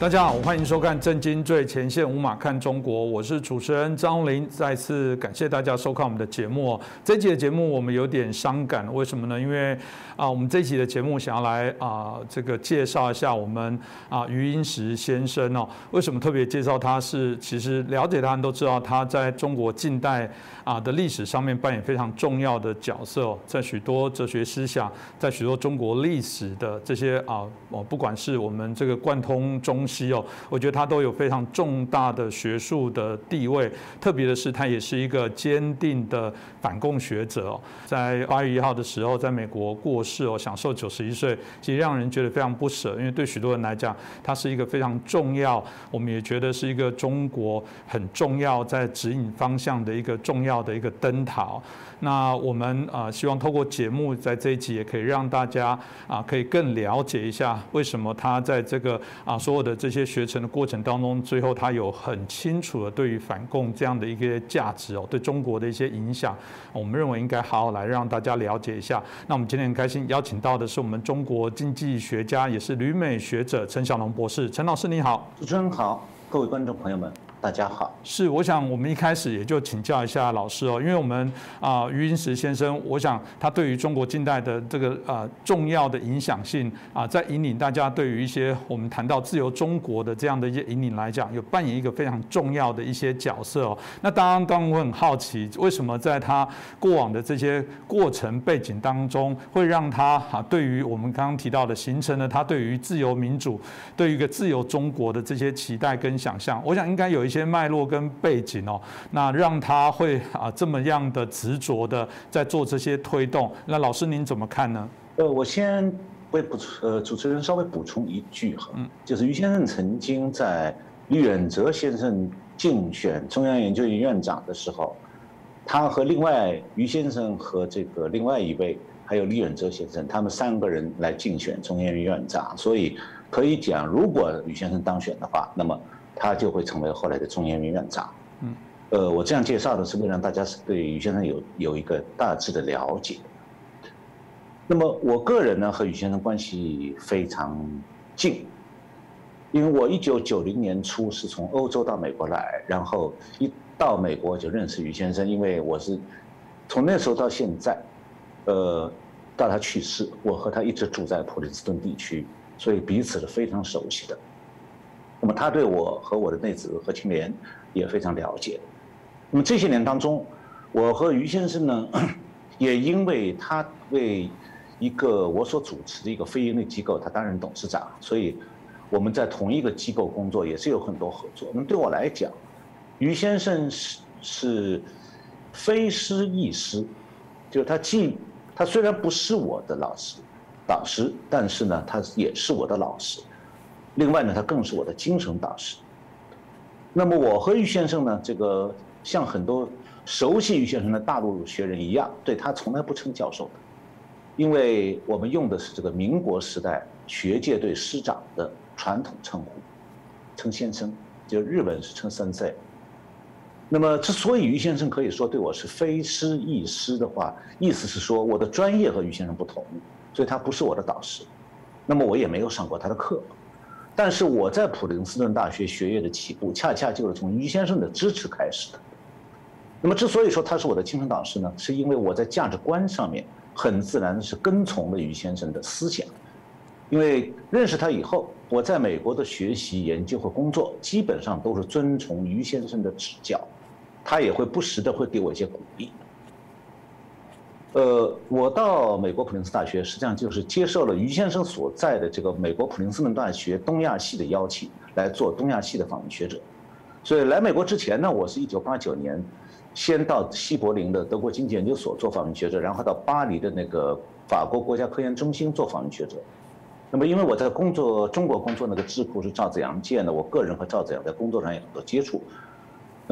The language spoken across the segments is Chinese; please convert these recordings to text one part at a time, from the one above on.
大家好，欢迎收看《震惊最前线》，无马看中国，我是主持人张林。再次感谢大家收看我们的节目。这期的节目我们有点伤感，为什么呢？因为啊，我们这集的节目想要来啊，这个介绍一下我们啊余英时先生哦。为什么特别介绍他？是其实了解他人都知道，他在中国近代啊的历史上面扮演非常重要的角色，在许多哲学思想，在许多中国历史的这些啊，哦，不管是我们这个贯通中。西哦，我觉得他都有非常重大的学术的地位，特别的是他也是一个坚定的反共学者哦。在八月一号的时候，在美国过哦，享受九十一岁，其实让人觉得非常不舍，因为对许多人来讲，他是一个非常重要，我们也觉得是一个中国很重要在指引方向的一个重要的一个灯塔。那我们啊，希望透过节目在这一集也可以让大家啊，可以更了解一下为什么他在这个啊所有的这些学成的过程当中，最后他有很清楚的对于反共这样的一个价值哦，对中国的一些影响，我们认为应该好好来让大家了解一下。那我们今天很开心邀请到的是我们中国经济学家，也是旅美学者陈小龙博士。陈老师你好，主持人好，各位观众朋友们。大家好，是我想我们一开始也就请教一下老师哦，因为我们啊余英时先生，我想他对于中国近代的这个呃重要的影响性啊，在引领大家对于一些我们谈到自由中国的这样的一些引领来讲，有扮演一个非常重要的一些角色哦。那当然，当然我很好奇，为什么在他过往的这些过程背景当中，会让他哈对于我们刚刚提到的形成了他对于自由民主、对于一个自由中国的这些期待跟想象，我想应该有一。一些脉络跟背景哦，那让他会啊这么样的执着的在做这些推动。那老师您怎么看呢？呃，我先为补呃主持人稍微补充一句哈，嗯，就是于先生曾经在李远哲先生竞选中央研究院院长的时候，他和另外于先生和这个另外一位还有李远哲先生，他们三个人来竞选中央院院长，所以可以讲，如果于先生当选的话，那么。他就会成为后来的中研院院长。嗯，呃，我这样介绍的是为了让大家对于先生有有一个大致的了解。那么我个人呢和于先生关系非常近，因为我一九九零年初是从欧洲到美国来，然后一到美国就认识于先生，因为我是从那时候到现在，呃，到他去世，我和他一直住在普林斯顿地区，所以彼此是非常熟悉的。那么他对我和我的内子何庆莲也非常了解。那么这些年当中，我和于先生呢，也因为他为一个我所主持的一个非营利机构，他担任董事长，所以我们在同一个机构工作也是有很多合作。那么对我来讲，于先生是是非师亦师，就是他既他虽然不是我的老师导师，但是呢，他也是我的老师。另外呢，他更是我的精神导师。那么我和于先生呢，这个像很多熟悉于先生的大陆学人一样，对他从来不称教授的，因为我们用的是这个民国时代学界对师长的传统称呼，称先生，就日本是称三在。那么之所以于先生可以说对我是非师亦师的话，意思是说我的专业和于先生不同，所以他不是我的导师，那么我也没有上过他的课。但是我在普林斯顿大学学业的起步，恰恰就是从于先生的支持开始的。那么，之所以说他是我的精神导师呢，是因为我在价值观上面很自然的是跟从了于先生的思想。因为认识他以后，我在美国的学习、研究和工作基本上都是遵从于先生的指教，他也会不时的会给我一些鼓励。呃，我到美国普林斯大学，实际上就是接受了于先生所在的这个美国普林斯顿大学东亚系的邀请，来做东亚系的访问学者。所以来美国之前呢，我是一九八九年，先到西柏林的德国经济研究所做访问学者，然后到巴黎的那个法国国家科研中心做访问学者。那么因为我在工作中国工作那个智库是赵子阳建的，我个人和赵子阳在工作上有很多接触。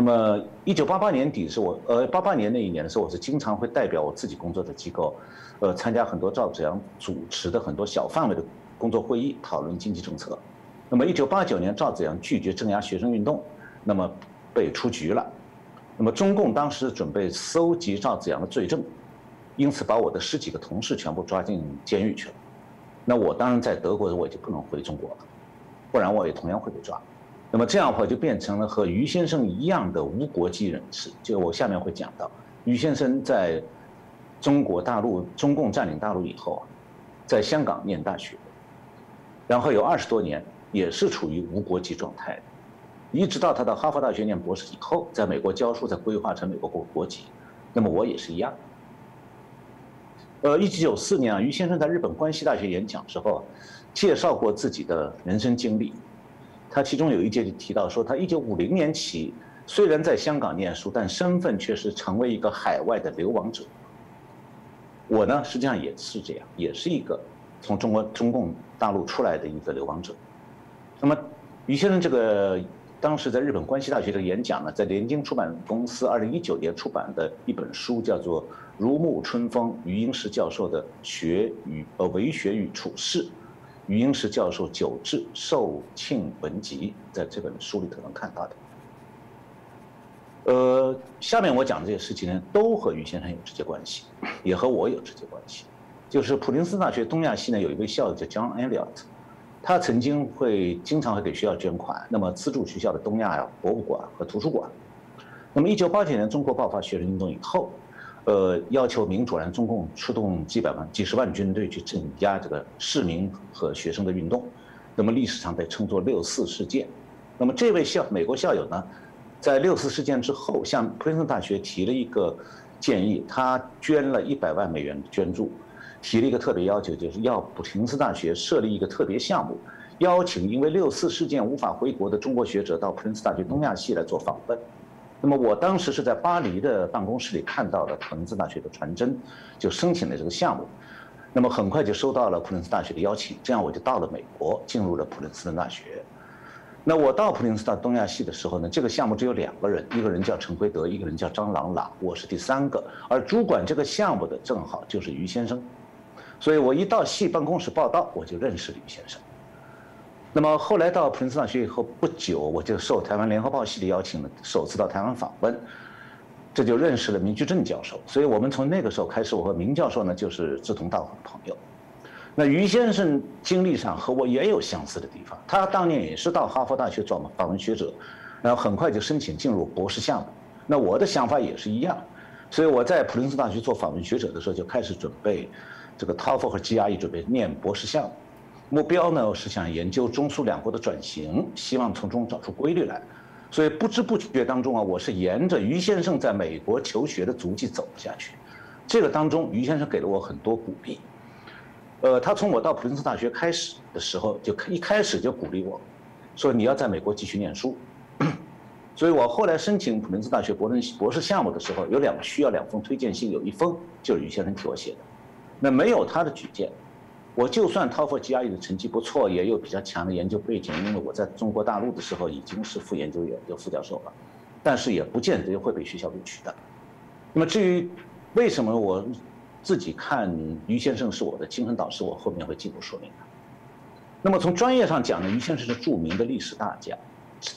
那么，一九八八年底是我，呃，八八年那一年的时候，我是经常会代表我自己工作的机构，呃，参加很多赵子阳主持的很多小范围的工作会议，讨论经济政策。那么，一九八九年赵子阳拒绝镇压学生运动，那么被出局了。那么，中共当时准备搜集赵子阳的罪证，因此把我的十几个同事全部抓进监狱去了。那我当然在德国，我就不能回中国了。不然我也同样会被抓。那么这样的话就变成了和于先生一样的无国籍人士。就我下面会讲到，于先生在中国大陆中共占领大陆以后啊，在香港念大学，然后有二十多年也是处于无国籍状态，一直到他到哈佛大学念博士以后，在美国教书才规划成美国国国籍。那么我也是一样。呃，一九九四年啊，于先生在日本关西大学演讲之后，介绍过自己的人生经历。他其中有一节就提到说，他一九五零年起虽然在香港念书，但身份却是成为一个海外的流亡者。我呢，实际上也是这样，也是一个从中国中共大陆出来的一个流亡者。那么，于先生这个当时在日本关西大学的演讲呢，在联经出版公司二零一九年出版的一本书叫做《如沐春风》，余英时教授的学与呃为学与处世。余英时教授九志寿庆文集，在这本书里头能看到的。呃，下面我讲的这些事情呢，都和余先生有直接关系，也和我有直接关系。就是普林斯顿大学东亚系呢，有一位校友叫 John Elliot，他曾经会经常会给学校捐款，那么资助学校的东亚呀博物馆和图书馆。那么，一九八九年中国爆发学生运动以后。呃，要求民主党中共出动几百万、几十万军队去镇压这个市民和学生的运动，那么历史上被称作六四事件。那么这位校美国校友呢，在六四事件之后，向普林斯顿大学提了一个建议，他捐了一百万美元捐助，提了一个特别要求，就是要普林斯顿大学设立一个特别项目，邀请因为六四事件无法回国的中国学者到普林斯顿大学东亚系来做访问。那么我当时是在巴黎的办公室里看到了普林斯顿大学的传真，就申请了这个项目。那么很快就收到了普林斯顿大学的邀请，这样我就到了美国，进入了普林斯顿大学。那我到普林斯顿东亚系的时候呢，这个项目只有两个人，一个人叫陈奎德，一个人叫张朗朗，我是第三个。而主管这个项目的正好就是于先生，所以我一到系办公室报道，我就认识了于先生。那么后来到普林斯顿大学以后不久，我就受台湾联合报系的邀请呢，首次到台湾访问，这就认识了明居正教授。所以我们从那个时候开始，我和明教授呢就是志同道合的朋友。那于先生经历上和我也有相似的地方，他当年也是到哈佛大学做访问学者，然后很快就申请进入博士项目。那我的想法也是一样，所以我在普林斯顿大学做访问学者的时候就开始准备这个 TOEFL 和 GRE，准备念博士项目。目标呢是想研究中苏两国的转型，希望从中找出规律来。所以不知不觉当中啊，我是沿着于先生在美国求学的足迹走了下去。这个当中，于先生给了我很多鼓励。呃，他从我到普林斯顿大学开始的时候，就一开始就鼓励我，说你要在美国继续念书。所以我后来申请普林斯顿大学博士博士项目的时候，有两需要两封推荐信，有一封就是于先生替我写的。那没有他的举荐。我就算 TOEFL GRE 的成绩不错，也有比较强的研究背景，因为我在中国大陆的时候已经是副研究员，就副教授了，但是也不见得会被学校录取的。那么至于为什么我自己看于先生是我的精神导师，我后面会进一步说明的。那么从专业上讲呢，于先生是著名的历史大家，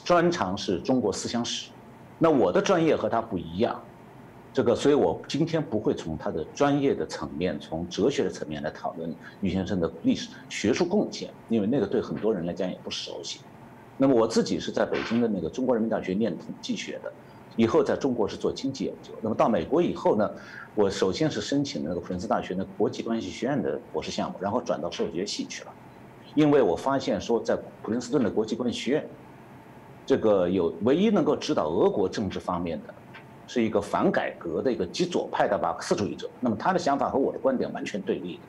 专长是中国思想史。那我的专业和他不一样。这个，所以我今天不会从他的专业的层面，从哲学的层面来讨论于先生的历史学术贡献，因为那个对很多人来讲也不熟悉。那么我自己是在北京的那个中国人民大学念统计学的，以后在中国是做经济研究。那么到美国以后呢，我首先是申请了那个普林斯大学的国际关系学院的博士项目，然后转到社会学系去了，因为我发现说在普林斯顿的国际关系学院，这个有唯一能够指导俄国政治方面的。是一个反改革的一个极左派的马克思主义者，那么他的想法和我的观点完全对立的，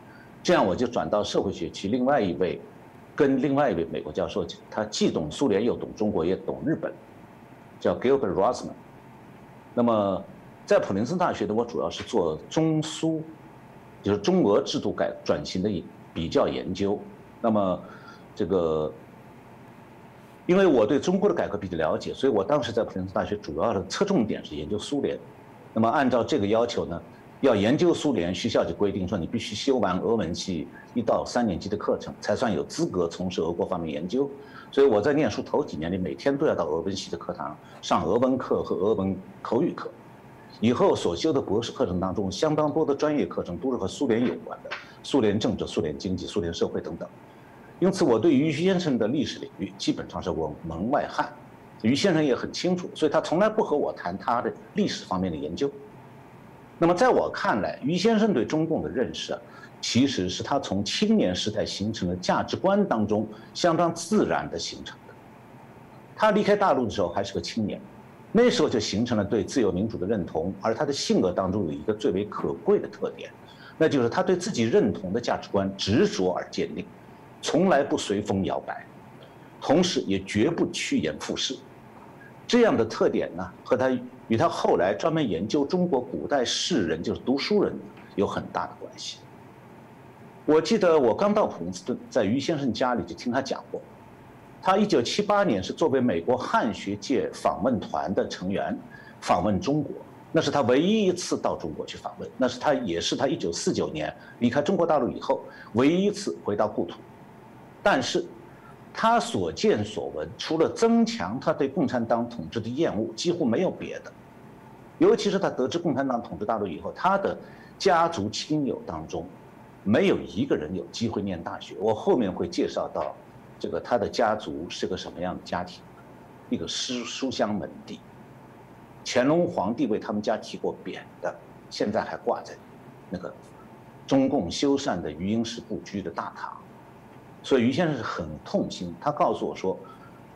这样我就转到社会学去。另外一位，跟另外一位美国教授，他既懂苏联又懂中国也懂日本，叫 Gilbert Rosman。那么在普林斯顿大学的我主要是做中苏，就是中俄制度改转型的比较研究。那么这个。因为我对中国的改革比较了解，所以我当时在普林斯顿大学主要的侧重点是研究苏联。那么按照这个要求呢，要研究苏联，学校就规定说你必须修完俄文系一到三年级的课程，才算有资格从事俄国方面研究。所以我在念书头几年里，每天都要到俄文系的课堂上俄文课和俄文口语课。以后所修的博士课程当中，相当多的专业课程都是和苏联有关的，苏联政治、苏联经济、苏联社会等等。因此我对于先生的历史领域基本上是我门外汉。于先生也很清楚，所以他从来不和我谈他的历史方面的研究。那么在我看来，于先生对中共的认识啊，其实是他从青年时代形成的价值观当中相当自然的形成的。他离开大陆的时候还是个青年，那时候就形成了对自由民主的认同，而他的性格当中有一个最为可贵的特点，那就是他对自己认同的价值观执着而坚定，从来不随风摇摆，同时也绝不趋炎附势。这样的特点呢，和他与他后来专门研究中国古代士人，就是读书人，有很大的关系。我记得我刚到普林斯顿，在于先生家里就听他讲过，他一九七八年是作为美国汉学界访问团的成员访问中国，那是他唯一一次到中国去访问，那是他也是他一九四九年离开中国大陆以后唯一一次回到故土，但是。他所见所闻，除了增强他对共产党统治的厌恶，几乎没有别的。尤其是他得知共产党统治大陆以后，他的家族亲友当中，没有一个人有机会念大学。我后面会介绍到，这个他的家族是个什么样的家庭，一个书书香门第。乾隆皇帝为他们家提过匾的，现在还挂在那个中共修缮的余英时故居的大堂。所以于先生是很痛心，他告诉我说，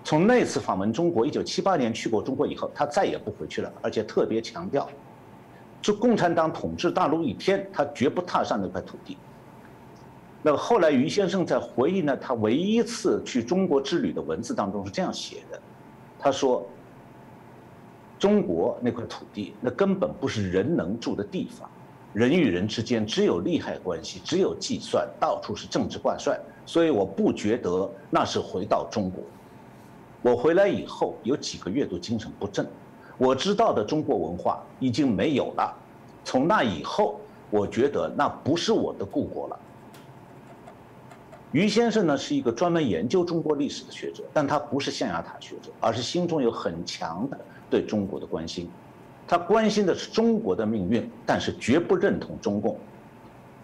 从那次访问中国，一九七八年去过中国以后，他再也不回去了，而且特别强调，就共产党统治大陆一天，他绝不踏上那块土地。那后来于先生在回忆呢，他唯一一次去中国之旅的文字当中是这样写的，他说，中国那块土地，那根本不是人能住的地方。人与人之间只有利害关系，只有计算，到处是政治挂帅，所以我不觉得那是回到中国。我回来以后有几个月都精神不振，我知道的中国文化已经没有了。从那以后，我觉得那不是我的故国了。于先生呢是一个专门研究中国历史的学者，但他不是象牙塔学者，而是心中有很强的对中国的关心。他关心的是中国的命运，但是绝不认同中共，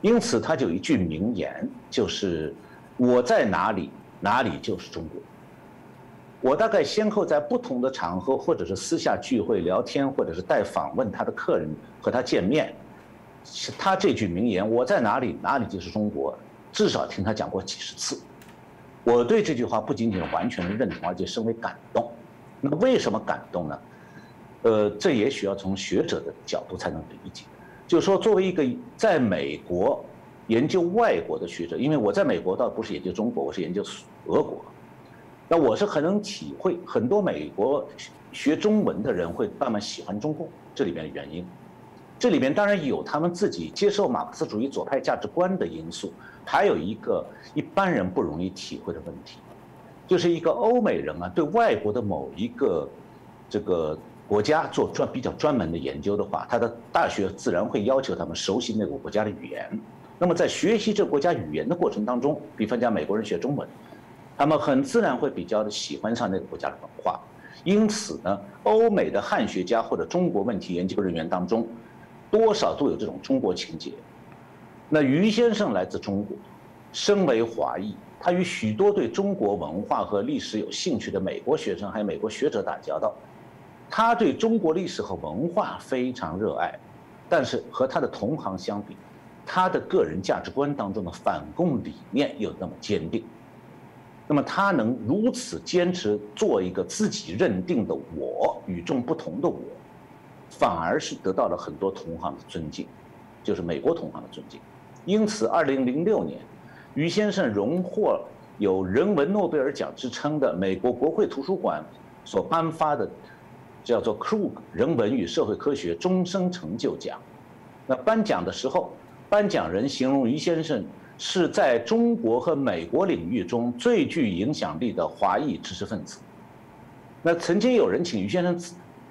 因此他就有一句名言，就是“我在哪里，哪里就是中国”。我大概先后在不同的场合，或者是私下聚会聊天，或者是带访问他的客人和他见面，他这句名言“我在哪里，哪里就是中国”，至少听他讲过几十次。我对这句话不仅仅完全的认同，而且深为感动。那么为什么感动呢？呃，这也许要从学者的角度才能理解。就是说，作为一个在美国研究外国的学者，因为我在美国倒不是研究中国，我是研究俄国，那我是很能体会很多美国学中文的人会慢慢喜欢中共这里面的原因。这里面当然有他们自己接受马克思主义左派价值观的因素，还有一个一般人不容易体会的问题，就是一个欧美人啊，对外国的某一个这个。国家做专比较专门的研究的话，他的大学自然会要求他们熟悉那个国家的语言。那么在学习这个国家语言的过程当中，比方讲美国人学中文，他们很自然会比较的喜欢上那个国家的文化。因此呢，欧美的汉学家或者中国问题研究人员当中，多少都有这种中国情节。那于先生来自中国，身为华裔，他与许多对中国文化和历史有兴趣的美国学生还有美国学者打交道。他对中国历史和文化非常热爱，但是和他的同行相比，他的个人价值观当中的反共理念又那么坚定。那么他能如此坚持做一个自己认定的我，与众不同的我，反而是得到了很多同行的尊敬，就是美国同行的尊敬。因此，二零零六年，于先生荣获有人文诺贝尔奖之称的美国国会图书馆所颁发的。叫做 Krug 人文与社会科学终生成就奖。那颁奖的时候，颁奖人形容于先生是在中国和美国领域中最具影响力的华裔知识分子。那曾经有人请于先生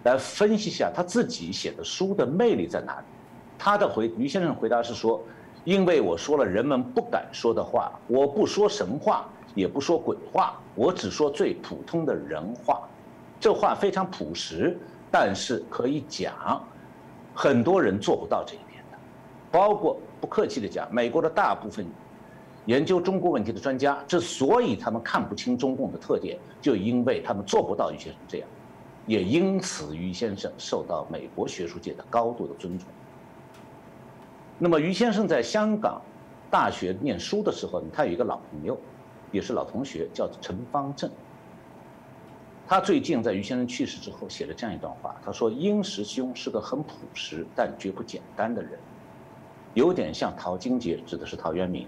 来分析一下他自己写的书的魅力在哪里。他的回于先生回答是说：“因为我说了人们不敢说的话，我不说神话，也不说鬼话，我只说最普通的人话。”这话非常朴实，但是可以讲，很多人做不到这一点的，包括不客气的讲，美国的大部分研究中国问题的专家，之所以他们看不清中共的特点，就因为他们做不到于先生这样，也因此于先生受到美国学术界的高度的尊重。那么于先生在香港大学念书的时候，他有一个老朋友，也是老同学，叫陈方正。他最近在于先生去世之后写了这样一段话，他说：“殷实兄是个很朴实但绝不简单的人，有点像陶晶杰，指的是陶渊明。”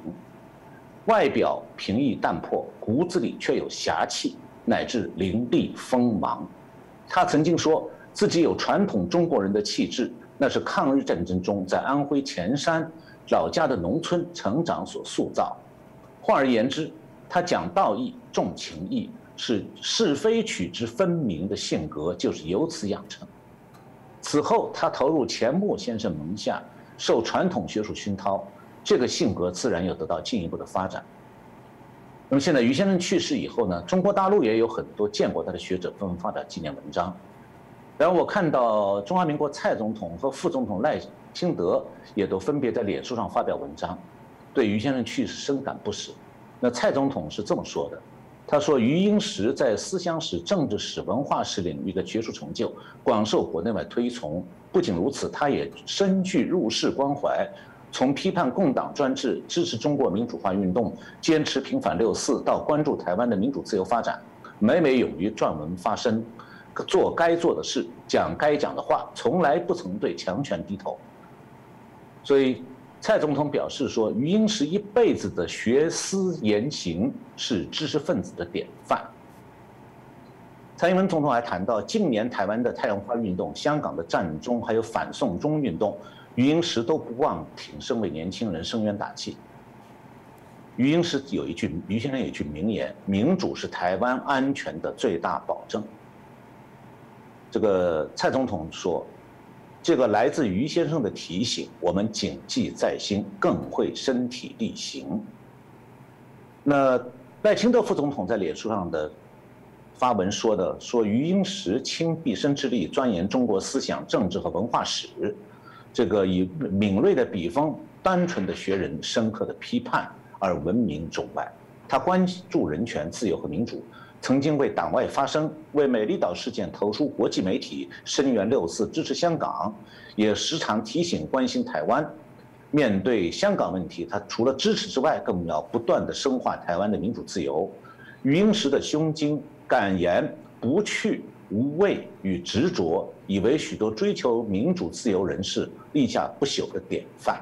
外表平易淡泊，骨子里却有侠气，乃至凌厉锋芒。他曾经说自己有传统中国人的气质，那是抗日战争中在安徽潜山老家的农村成长所塑造。换而言之，他讲道义、重情义，是是非曲直分明的性格就是由此养成。此后，他投入钱穆先生门下，受传统学术熏陶。这个性格自然又得到进一步的发展。那么现在于先生去世以后呢，中国大陆也有很多见过他的学者纷纷发表纪念文章。然后我看到中华民国蔡总统和副总统赖清德也都分别在脸书上发表文章，对于先生去世深感不舍。那蔡总统是这么说的，他说：“余英时在思想史、政治史、文化史领域的学术成就广受国内外推崇。不仅如此，他也深具入世关怀。”从批判共党专制、支持中国民主化运动、坚持平反六四，到关注台湾的民主自由发展，每每勇于撰文发声，做该做的事，讲该讲的话，从来不曾对强权低头。所以，蔡总统表示说，余英时一辈子的学思言行是知识分子的典范。蔡英文总统还谈到，近年台湾的太阳花运动、香港的战中，还有反送中运动。余英时都不忘挺身为年轻人声援打气。余英时有一句，余先生有一句名言：“民主是台湾安全的最大保证。”这个蔡总统说：“这个来自于先生的提醒，我们谨记在心，更会身体力行。”那赖清德副总统在脸书上的发文说的说：“余英时倾毕生之力钻研中国思想、政治和文化史。”这个以敏锐的笔锋、单纯的学人、深刻的批判而闻名中外。他关注人权、自由和民主，曾经为党外发声，为美丽岛事件投书国际媒体，声援六四，支持香港，也时常提醒关心台湾。面对香港问题，他除了支持之外，更要不断的深化台湾的民主自由。余英时的胸襟、敢言、不去。无畏与执着，已为许多追求民主自由人士立下不朽的典范。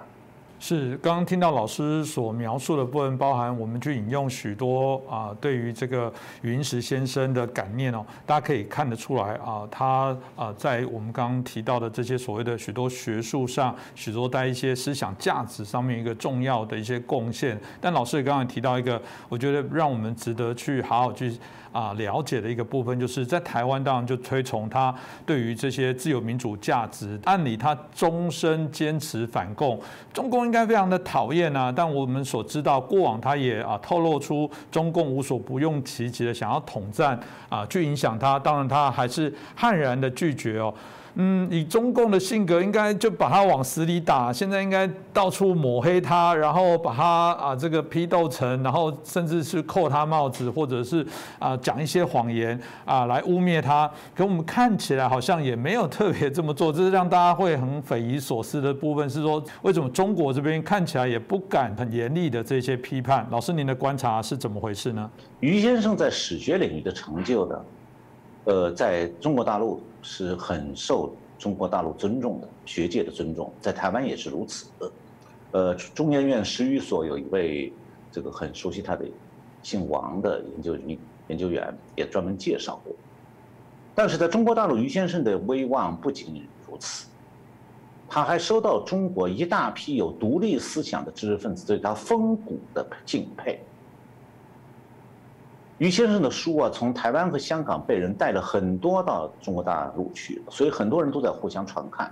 是刚刚听到老师所描述的部分，包含我们去引用许多啊，对于这个云石先生的感念哦，大家可以看得出来啊，他啊在我们刚刚提到的这些所谓的许多学术上，许多在一些思想价值上面一个重要的一些贡献。但老师也刚刚提到一个，我觉得让我们值得去好好去。啊，了解的一个部分就是在台湾，当然就推崇他对于这些自由民主价值。按理他终身坚持反共，中共应该非常的讨厌啊。但我们所知道，过往他也啊透露出中共无所不用其极的想要统战啊，去影响他。当然他还是悍然的拒绝哦。嗯，以中共的性格，应该就把他往死里打。现在应该到处抹黑他，然后把他啊这个批斗成，然后甚至是扣他帽子，或者是啊讲一些谎言啊来污蔑他。可我们看起来好像也没有特别这么做，这是让大家会很匪夷所思的部分。是说为什么中国这边看起来也不敢很严厉的这些批判？老师您的观察是怎么回事呢？于先生在史学领域的成就的，呃，在中国大陆。是很受中国大陆尊重的学界的尊重，在台湾也是如此。呃，中研院史语所有一位这个很熟悉他的姓王的研究研究员也专门介绍过。但是在中国大陆，于先生的威望不仅如此，他还受到中国一大批有独立思想的知识分子对他风骨的敬佩。于先生的书啊，从台湾和香港被人带了很多到中国大陆去，所以很多人都在互相传看。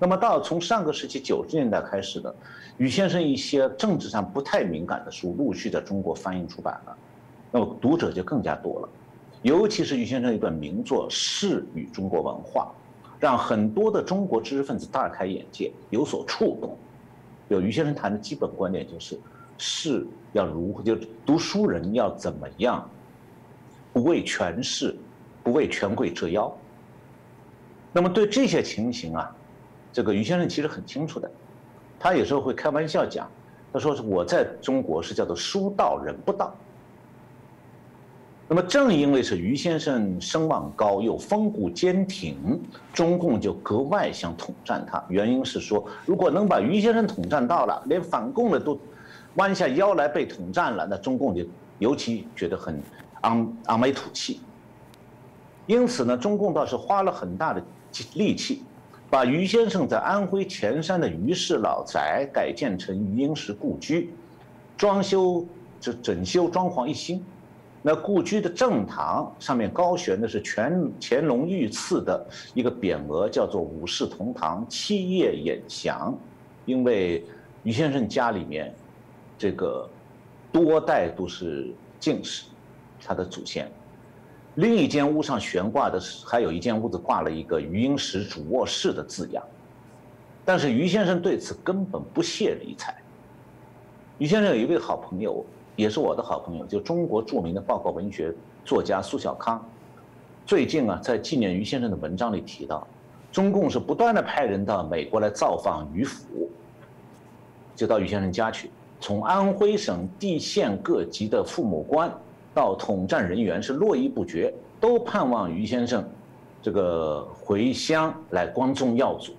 那么到从上个世纪九十年代开始的，于先生一些政治上不太敏感的书陆续在中国翻译出版了，那么读者就更加多了。尤其是于先生一本名作《士与中国文化》，让很多的中国知识分子大开眼界，有所触动。有于先生谈的基本观点就是。士要如何，就读书人要怎么样，不为权势，不为权贵折腰。那么对这些情形啊，这个于先生其实很清楚的，他有时候会开玩笑讲，他说是我在中国是叫做书到人不到。那么正因为是于先生声望高又风骨坚挺，中共就格外想统战他。原因是说，如果能把于先生统战到了，连反共的都弯下腰来被统战了，那中共就尤其觉得很昂昂眉吐气。因此呢，中共倒是花了很大的力气，把于先生在安徽潜山的于氏老宅改建成于英时故居，装修这整修装潢一新。那故居的正堂上面高悬的是乾乾隆御赐的一个匾额，叫做“五世同堂，七叶衍祥”，因为于先生家里面这个多代都是进士，他的祖先。另一间屋上悬挂的是，还有一间屋子挂了一个“余英时主卧室”的字样，但是余先生对此根本不屑理睬。余先生有一位好朋友。也是我的好朋友，就中国著名的报告文学作家苏小康，最近啊，在纪念余先生的文章里提到，中共是不断的派人到美国来造访余府，就到余先生家去，从安徽省地县各级的父母官到统战人员是络绎不绝，都盼望于先生这个回乡来光宗耀祖。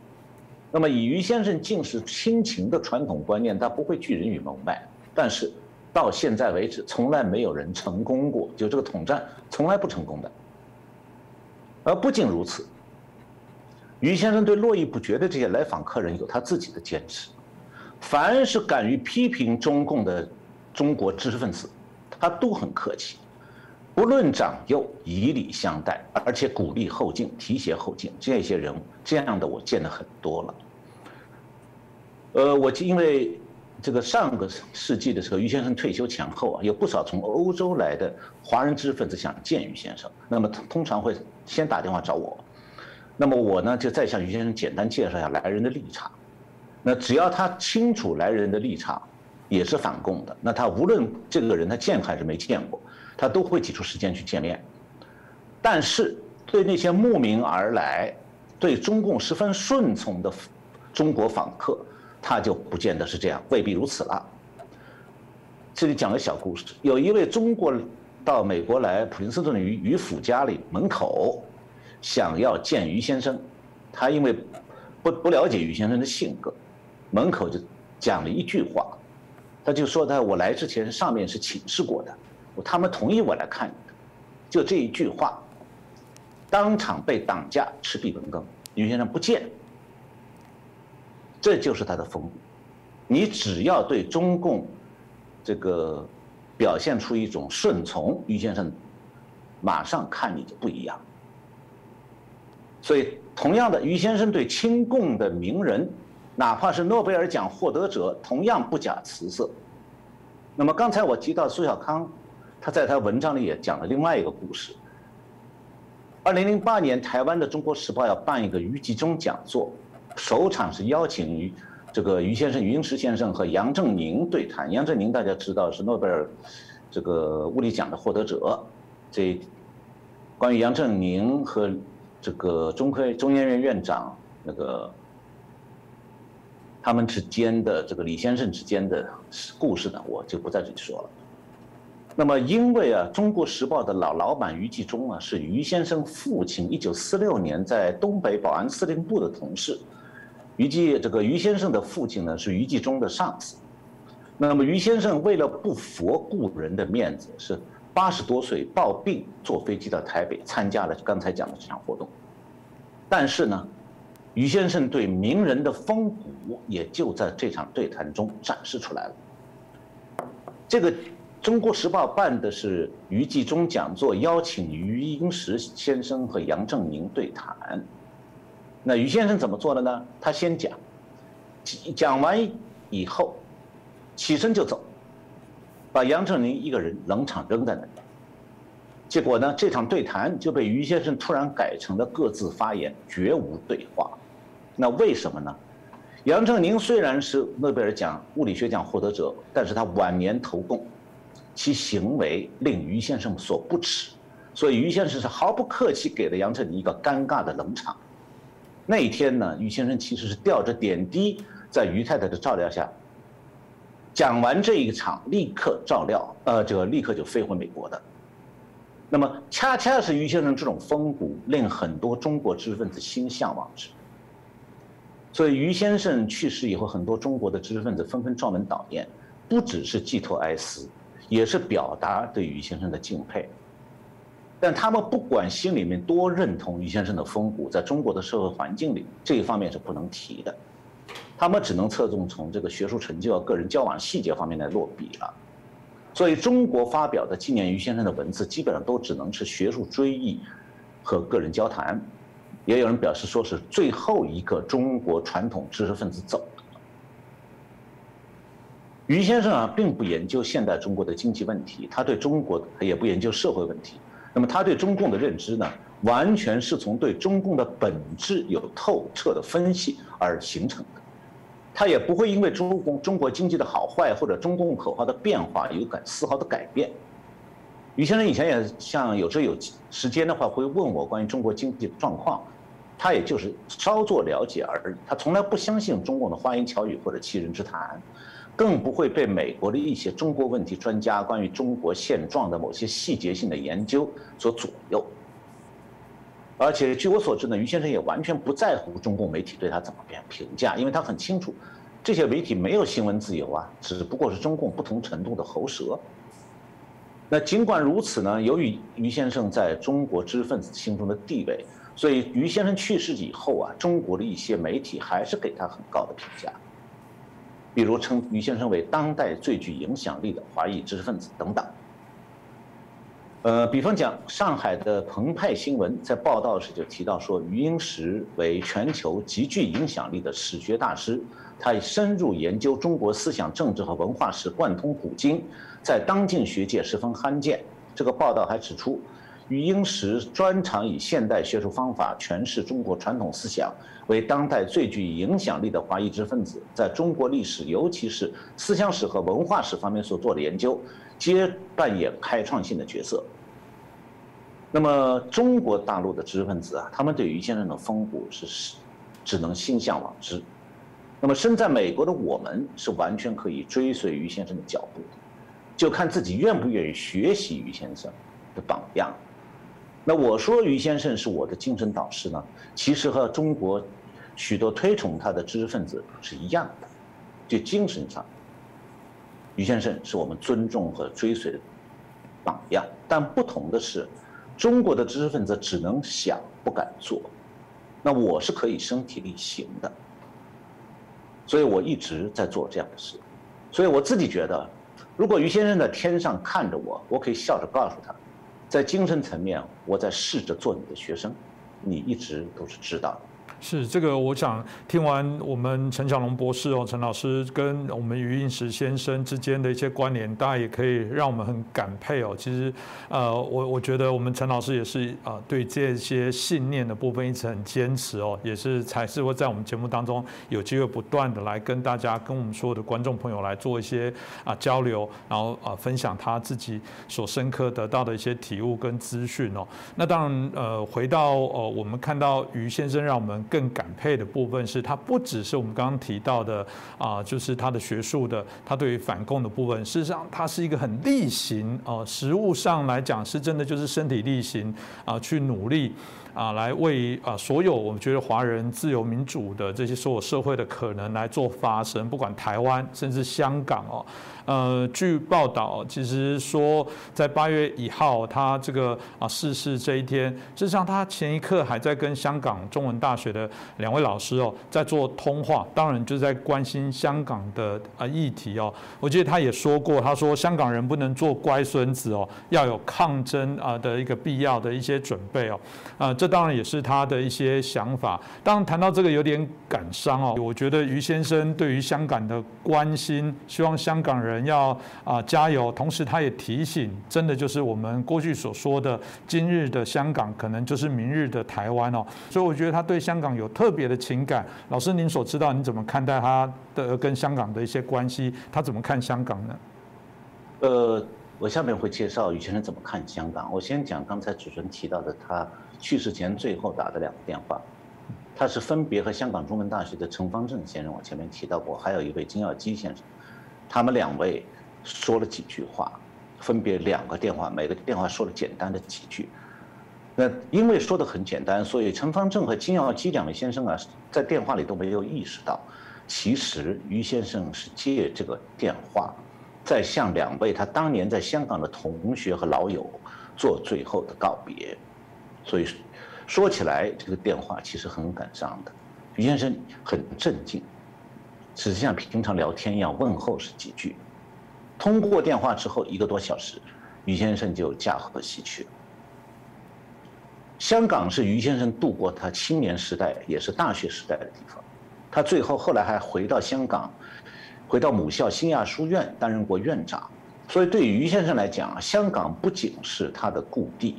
那么以于先生尽是亲情的传统观念，他不会拒人于门外，但是。到现在为止，从来没有人成功过，就这个统战从来不成功的。而不仅如此，于先生对络绎不绝的这些来访客人有他自己的坚持，凡是敢于批评中共的中国知识分子，他都很客气，不论长幼，以礼相待，而且鼓励后进，提携后进。这些人，这样的我见的很多了。呃，我因为。这个上个世纪的时候，于先生退休前后啊，有不少从欧洲来的华人知识分子想见于先生，那么通常会先打电话找我，那么我呢就再向于先生简单介绍一下来人的立场，那只要他清楚来人的立场，也是反共的，那他无论这个人他见还是没见过，他都会挤出时间去见面。但是对那些慕名而来、对中共十分顺从的中国访客。他就不见得是这样，未必如此了。这里讲个小故事，有一位中国到美国来普林斯顿于于府家里门口，想要见于先生，他因为不不了解于先生的性格，门口就讲了一句话，他就说他我来之前上面是请示过的，他们同意我来看你的，就这一句话，当场被挡驾，吃闭门羹，于先生不见。这就是他的风骨，你只要对中共这个表现出一种顺从，于先生马上看你就不一样。所以，同样的，于先生对亲共的名人，哪怕是诺贝尔奖获得者，同样不假辞色。那么，刚才我提到苏小康，他在他文章里也讲了另外一个故事。二零零八年，台湾的《中国时报》要办一个余纪中讲座。首场是邀请于这个于先生、于英时先生和杨振宁对谈。杨振宁大家知道是诺贝尔这个物理奖的获得者。这关于杨振宁和这个中科中研院院长那个他们之间的这个李先生之间的故事呢，我就不在这里说了。那么，因为啊，《中国时报》的老老板于继忠啊，是于先生父亲一九四六年在东北保安司令部的同事。于继这个于先生的父亲呢是于继忠的上司，那么于先生为了不佛故人的面子，是八十多岁抱病坐飞机到台北参加了刚才讲的这场活动。但是呢，于先生对名人的风骨也就在这场对谈中展示出来了。这个《中国时报》办的是于继忠讲座，邀请于英时先生和杨振宁对谈。那于先生怎么做的呢？他先讲，讲完以后，起身就走，把杨振宁一个人冷场扔在那里。结果呢，这场对谈就被于先生突然改成了各自发言，绝无对话。那为什么呢？杨振宁虽然是诺贝尔奖物理学奖获得者，但是他晚年投共，其行为令于先生所不齿，所以于先生是毫不客气给了杨振宁一个尴尬的冷场。那一天呢，于先生其实是吊着点滴，在于太太的照料下，讲完这一场，立刻照料，呃，这个立刻就飞回美国的。那么，恰恰是于先生这种风骨，令很多中国知识分子心向往之。所以，于先生去世以后，很多中国的知识分子纷纷撞门悼念，不只是寄托哀思，也是表达对于先生的敬佩。但他们不管心里面多认同于先生的风骨，在中国的社会环境里，这一方面是不能提的。他们只能侧重从这个学术成就、个人交往细节方面来落笔了。所以，中国发表的纪念于先生的文字，基本上都只能是学术追忆和个人交谈。也有人表示说是最后一个中国传统知识分子走的。于先生啊，并不研究现代中国的经济问题，他对中国也不研究社会问题。那么他对中共的认知呢，完全是从对中共的本质有透彻的分析而形成的。他也不会因为中共中国经济的好坏或者中共口号的变化有感丝毫的改变。于先生以前也像有时候有时间的话会问我关于中国经济的状况。他也就是稍作了解而已，他从来不相信中共的花言巧语或者欺人之谈，更不会被美国的一些中国问题专家关于中国现状的某些细节性的研究所左右。而且据我所知呢，于先生也完全不在乎中共媒体对他怎么样评价，因为他很清楚，这些媒体没有新闻自由啊，只不过是中共不同程度的喉舌。那尽管如此呢，由于于先生在中国知识分子心中的地位。所以，于先生去世以后啊，中国的一些媒体还是给他很高的评价，比如称于先生为当代最具影响力的华裔知识分子等等。呃，比方讲，上海的澎湃新闻在报道时就提到说，余英时为全球极具影响力的史学大师，他深入研究中国思想政治和文化史，贯通古今，在当今学界十分罕见。这个报道还指出。余英时专长以现代学术方法诠释中国传统思想，为当代最具影响力的华裔知识分子，在中国历史，尤其是思想史和文化史方面所做的研究，皆扮演开创性的角色。那么，中国大陆的知识分子啊，他们对于先生的风骨是只能心向往之。那么，身在美国的我们是完全可以追随于先生的脚步的，就看自己愿不愿意学习于先生的榜样。那我说于先生是我的精神导师呢，其实和中国许多推崇他的知识分子是一样的，就精神上，于先生是我们尊重和追随的榜样。但不同的是，中国的知识分子只能想不敢做，那我是可以身体力行的，所以我一直在做这样的事。所以我自己觉得，如果于先生在天上看着我，我可以笑着告诉他。在精神层面，我在试着做你的学生，你一直都是知道的。是这个，我想听完我们陈小龙博士哦，陈老师跟我们余应时先生之间的一些关联，大家也可以让我们很感佩哦。其实，呃，我我觉得我们陈老师也是啊，对这些信念的部分一直很坚持哦，也是才是会在我们节目当中有机会不断的来跟大家、跟我们所有的观众朋友来做一些啊交流，然后啊分享他自己所深刻得到的一些体悟跟资讯哦。那当然，呃，回到呃，我们看到余先生让我们。更感佩的部分是，他不只是我们刚刚提到的啊，就是他的学术的，他对于反共的部分，事实上他是一个很例行啊，实物上来讲是真的就是身体力行啊，去努力啊，来为啊所有我们觉得华人自由民主的这些所有社会的可能来做发声，不管台湾甚至香港哦。呃，据报道，其实说在八月一号，他这个啊逝世这一天，事实上他前一刻还在跟香港中文大学的两位老师哦在做通话，当然就是在关心香港的啊议题哦。我记得他也说过，他说香港人不能做乖孙子哦，要有抗争啊的一个必要的一些准备哦。啊，这当然也是他的一些想法。当谈到这个有点感伤哦，我觉得于先生对于香港的关心，希望香港人人要啊加油。同时，他也提醒，真的就是我们过去所说的，今日的香港可能就是明日的台湾哦。所以我觉得他对香港有特别的情感。老师，您所知道，你怎么看待他的跟香港的一些关系？他怎么看香港呢？呃。我下面会介绍于先生怎么看香港。我先讲刚才主持人提到的他去世前最后打的两个电话，他是分别和香港中文大学的陈方正先生，我前面提到过，还有一位金耀基先生，他们两位说了几句话，分别两个电话，每个电话说了简单的几句。那因为说的很简单，所以陈方正和金耀基两位先生啊，在电话里都没有意识到，其实于先生是借这个电话。在向两位他当年在香港的同学和老友做最后的告别，所以说起来这个电话其实很感伤的。于先生很镇静，只是像平常聊天一样问候是几句。通过电话之后一个多小时，于先生就驾鹤西去了。香港是于先生度过他青年时代也是大学时代的地方，他最后后来还回到香港。回到母校新亚书院担任过院长，所以对于于先生来讲，香港不仅是他的故地，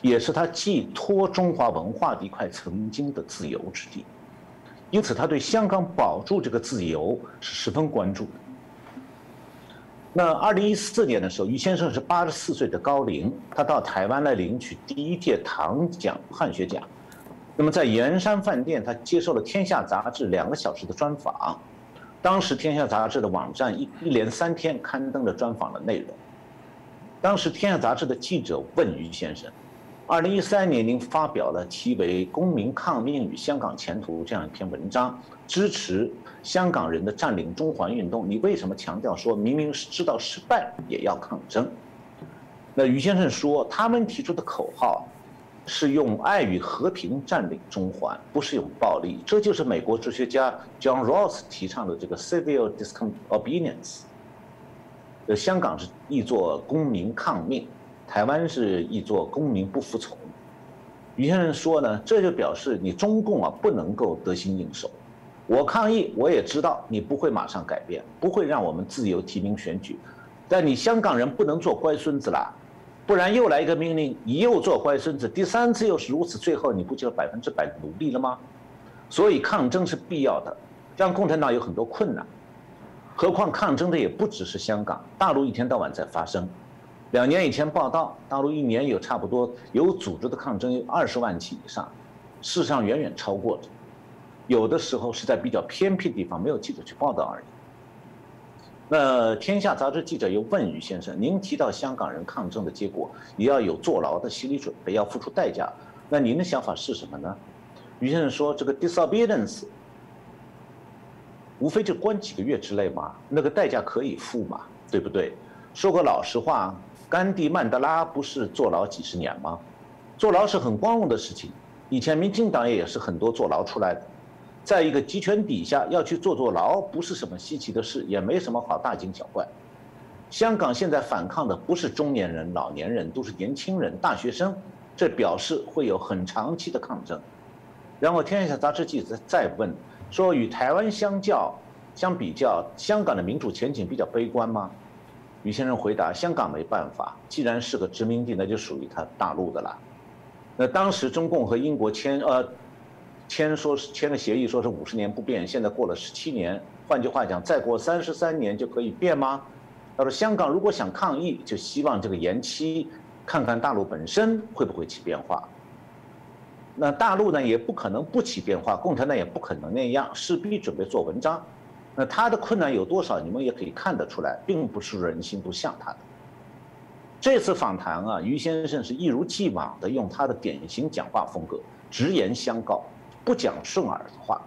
也是他寄托中华文化的一块曾经的自由之地，因此他对香港保住这个自由是十分关注的。那二零一四年的时候，于先生是八十四岁的高龄，他到台湾来领取第一届唐奖汉学奖，那么在盐山饭店，他接受了《天下》杂志两个小时的专访。当时《天下》杂志的网站一一连三天刊登了专访的内容。当时《天下》杂志的记者问于先生：“二零一三年您发表了题为《公民抗命与香港前途》这样一篇文章，支持香港人的占领中环运动，你为什么强调说明明是知道失败也要抗争？”那于先生说：“他们提出的口号。”是用爱与和平占领中环，不是用暴力。这就是美国哲学家 John Ross 提倡的这个 civil disobedience。呃，香港是译作公民抗命，台湾是译作公民不服从。于先生说呢，这就表示你中共啊不能够得心应手。我抗议，我也知道你不会马上改变，不会让我们自由提名选举，但你香港人不能做乖孙子啦。不然又来一个命令，你又做乖孙子，第三次又是如此，最后你不就百分之百努力了吗？所以抗争是必要的，让共产党有很多困难。何况抗争的也不只是香港，大陆一天到晚在发生。两年以前报道，大陆一年有差不多有组织的抗争有二十万起以上，事实上远远超过着。有的时候是在比较偏僻地方，没有记者去报道而已。那天下杂志记者又问于先生：“您提到香港人抗争的结果，也要有坐牢的心理准备，要付出代价。那您的想法是什么呢？”于先生说：“这个 disobedience，无非就关几个月之内嘛，那个代价可以付嘛，对不对？说个老实话，甘地、曼德拉不是坐牢几十年吗？坐牢是很光荣的事情，以前民进党也是很多坐牢出来的。”在一个集权底下要去坐坐牢，不是什么稀奇的事，也没什么好大惊小怪。香港现在反抗的不是中年人、老年人，都是年轻人、大学生，这表示会有很长期的抗争。然后《天下》杂志记者再问说：“与台湾相较、相比较，香港的民主前景比较悲观吗？”于先生回答：“香港没办法，既然是个殖民地，那就属于他大陆的了。那当时中共和英国签呃。”签说是签了协议，说是五十年不变，现在过了十七年，换句话讲，再过三十三年就可以变吗？他说香港如果想抗议，就希望这个延期，看看大陆本身会不会起变化。那大陆呢也不可能不起变化，共产党也不可能那样，势必准备做文章。那他的困难有多少，你们也可以看得出来，并不是人心不像他的。这次访谈啊，于先生是一如既往的用他的典型讲话风格，直言相告。不讲顺耳的话。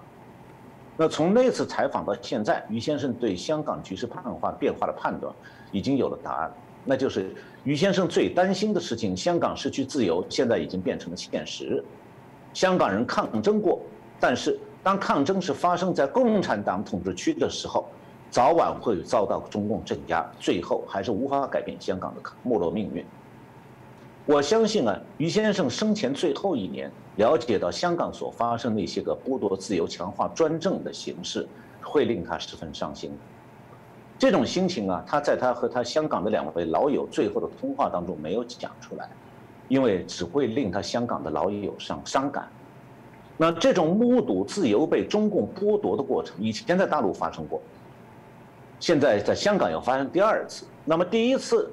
那从那次采访到现在，于先生对香港局势变化变化的判断已经有了答案，那就是于先生最担心的事情：香港失去自由，现在已经变成了现实。香港人抗争过，但是当抗争是发生在共产党统治区的时候，早晚会遭到中共镇压，最后还是无法改变香港的没落命运。我相信啊，于先生生前最后一年了解到香港所发生那些个剥夺自由、强化专政的形式，会令他十分伤心。这种心情啊，他在他和他香港的两位老友最后的通话当中没有讲出来，因为只会令他香港的老友伤伤感。那这种目睹自由被中共剥夺的过程，以前在大陆发生过，现在在香港又发生第二次。那么第一次，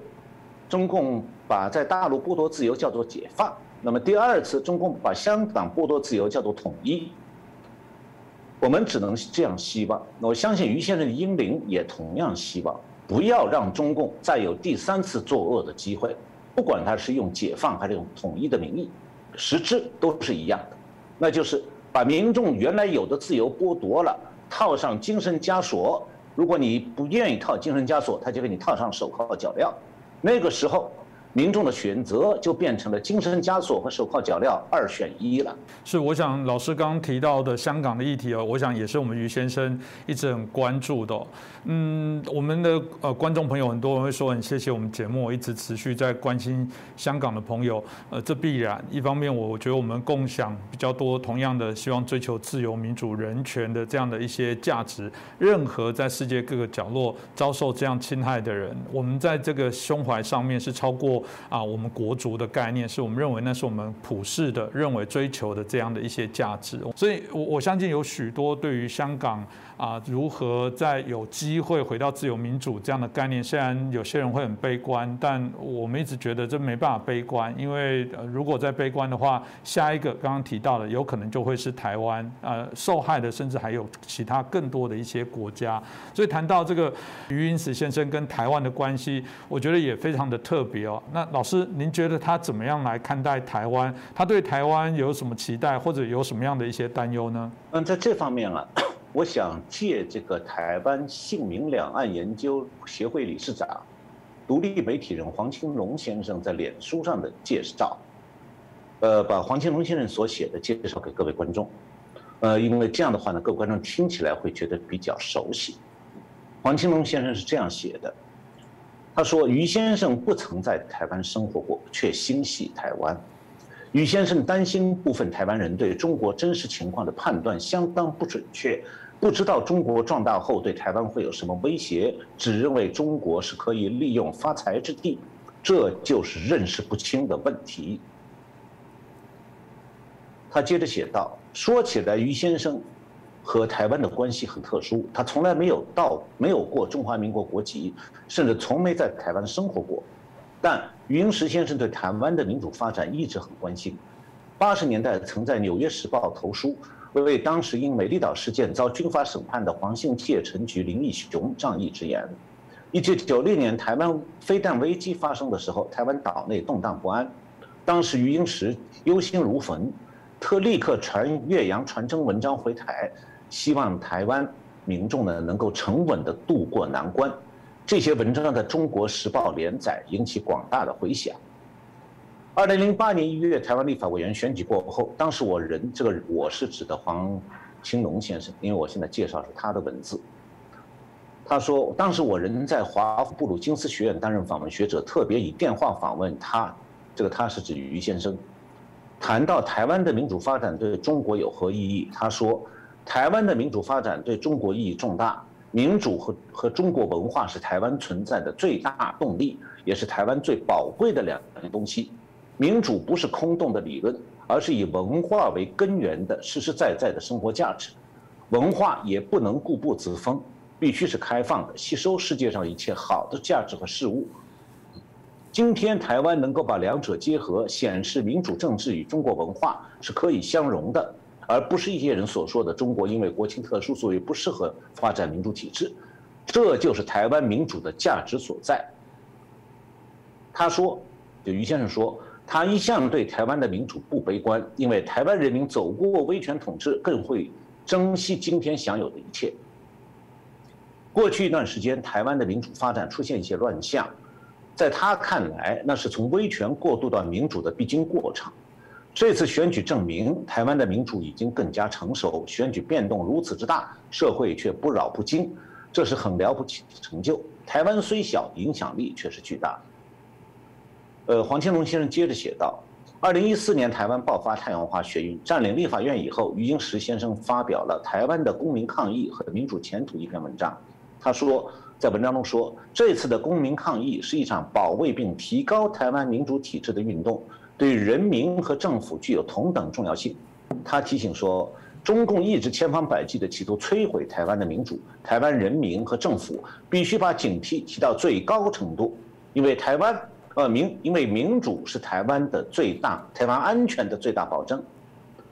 中共。把在大陆剥夺自由叫做解放，那么第二次中共把香港剥夺自由叫做统一，我们只能这样希望。我相信于先生的英灵也同样希望，不要让中共再有第三次作恶的机会，不管他是用解放还是用统一的名义，实质都是一样的，那就是把民众原来有的自由剥夺了，套上精神枷锁。如果你不愿意套精神枷锁，他就给你套上手铐脚镣，那个时候。民众的选择就变成了精神枷锁和手铐脚镣二选一了。是，我想老师刚刚提到的香港的议题哦，我想也是我们于先生一直很关注的。嗯，我们的呃观众朋友很多人会说很谢谢我们节目一直持续在关心香港的朋友。呃，这必然一方面，我觉得我们共享比较多同样的希望追求自由、民主、人权的这样的一些价值。任何在世界各个角落遭受这样侵害的人，我们在这个胸怀上面是超过。啊，我们国族的概念是我们认为那是我们普世的认为追求的这样的一些价值，所以我我相信有许多对于香港。啊，如何在有机会回到自由民主这样的概念？虽然有些人会很悲观，但我们一直觉得这没办法悲观，因为如果再悲观的话，下一个刚刚提到的有可能就会是台湾，呃，受害的甚至还有其他更多的一些国家。所以谈到这个余英时先生跟台湾的关系，我觉得也非常的特别哦。那老师，您觉得他怎么样来看待台湾？他对台湾有什么期待，或者有什么样的一些担忧呢？嗯，在这方面啊。我想借这个台湾姓名两岸研究协会理事长、独立媒体人黄清龙先生在脸书上的介绍，呃，把黄清龙先生所写的介绍给各位观众，呃，因为这样的话呢，各位观众听起来会觉得比较熟悉。黄清龙先生是这样写的，他说：“于先生不曾在台湾生活过，却心系台湾。于先生担心部分台湾人对中国真实情况的判断相当不准确。”不知道中国壮大后对台湾会有什么威胁，只认为中国是可以利用发财之地，这就是认识不清的问题。他接着写道：“说起来，于先生和台湾的关系很特殊，他从来没有到没有过中华民国国籍，甚至从没在台湾生活过。但余英时先生对台湾的民主发展一直很关心，八十年代曾在《纽约时报》投书。”为当时因美丽岛事件遭军法审判的黄信介、陈菊、林义雄仗义直言。一九九六年台湾飞弹危机发生的时候，台湾岛内动荡不安，当时余英时忧心如焚，特立刻传岳阳传真文章回台，希望台湾民众呢能够沉稳地度过难关。这些文章在中国时报连载，引起广大的回响。二零零八年一月，台湾立法委员选举过后，当时我人这个我是指的黄青龙先生，因为我现在介绍是他的文字。他说，当时我人在华布鲁金斯学院担任访问学者，特别以电话访问他，这个他是指于先生。谈到台湾的民主发展对中国有何意义，他说，台湾的民主发展对中国意义重大，民主和和中国文化是台湾存在的最大动力，也是台湾最宝贵的两样东西。民主不是空洞的理论，而是以文化为根源的实实在在的生活价值。文化也不能固步自封，必须是开放的，吸收世界上一切好的价值和事物。今天台湾能够把两者结合，显示民主政治与中国文化是可以相融的，而不是一些人所说的中国因为国情特殊，所以不适合发展民主体制。这就是台湾民主的价值所在。他说，就于先生说。他一向对台湾的民主不悲观，因为台湾人民走过威权统治，更会珍惜今天享有的一切。过去一段时间，台湾的民主发展出现一些乱象，在他看来，那是从威权过渡到民主的必经过程。这次选举证明，台湾的民主已经更加成熟。选举变动如此之大，社会却不扰不惊，这是很了不起的成就。台湾虽小，影响力却是巨大。呃，黄乾隆先生接着写道：，二零一四年台湾爆发太阳花学运，占领立法院以后，余英时先生发表了《台湾的公民抗议和民主前途》一篇文章。他说，在文章中说，这次的公民抗议是一场保卫并提高台湾民主体制的运动，对人民和政府具有同等重要性。他提醒说，中共一直千方百计地企图摧毁台湾的民主，台湾人民和政府必须把警惕提到最高程度，因为台湾。呃，民因为民主是台湾的最大，台湾安全的最大保证。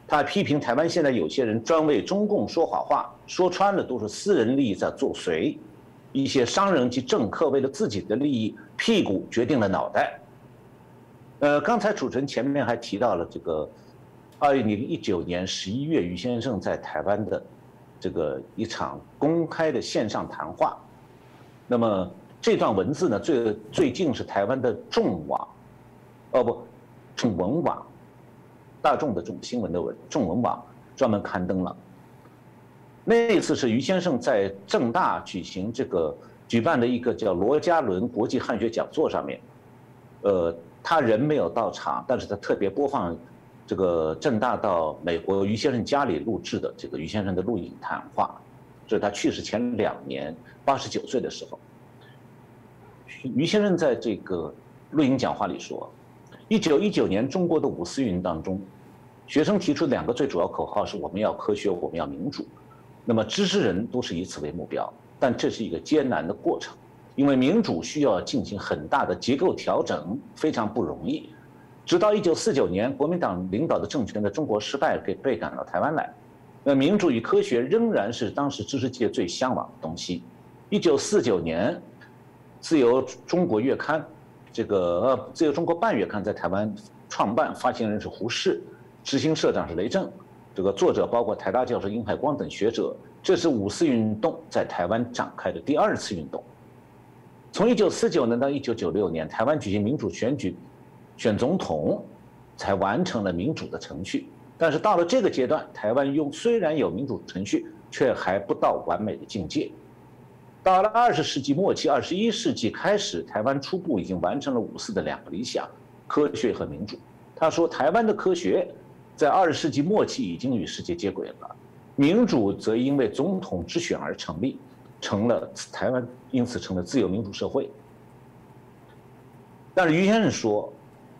他批评台湾现在有些人专为中共说好话，说穿了都是私人利益在作祟。一些商人及政客为了自己的利益，屁股决定了脑袋。呃，刚才主持人前面还提到了这个，二零一九年十一月，于先生在台湾的这个一场公开的线上谈话。那么。这段文字呢，最最近是台湾的众网，哦不，众文网，大众的众新闻的文，众文网专门刊登了。那一次是于先生在正大举行这个举办的一个叫罗家伦国际汉学讲座上面，呃，他人没有到场，但是他特别播放这个正大到美国于先生家里录制的这个于先生的录影谈话，这是他去世前两年，八十九岁的时候。于先生在这个录音讲话里说：“一九一九年中国的五四运动当中，学生提出两个最主要口号是我们要科学，我们要民主。那么知识人都是以此为目标，但这是一个艰难的过程，因为民主需要进行很大的结构调整，非常不容易。直到一九四九年，国民党领导的政权在中国失败，给被赶到台湾来。那民主与科学仍然是当时知识界最向往的东西。一九四九年。”自由中国月刊，这个呃，自由中国半月刊在台湾创办，发行人是胡适，执行社长是雷震，这个作者包括台大教授殷海光等学者。这是五四运动在台湾展开的第二次运动。从一九四九年到一九九六年，台湾举行民主选举，选总统，才完成了民主的程序。但是到了这个阶段，台湾用虽然有民主程序，却还不到完美的境界。到了二十世纪末期，二十一世纪开始，台湾初步已经完成了五四的两个理想：科学和民主。他说，台湾的科学在二十世纪末期已经与世界接轨了，民主则因为总统直选而成立，成了台湾因此成了自由民主社会。但是于先生说，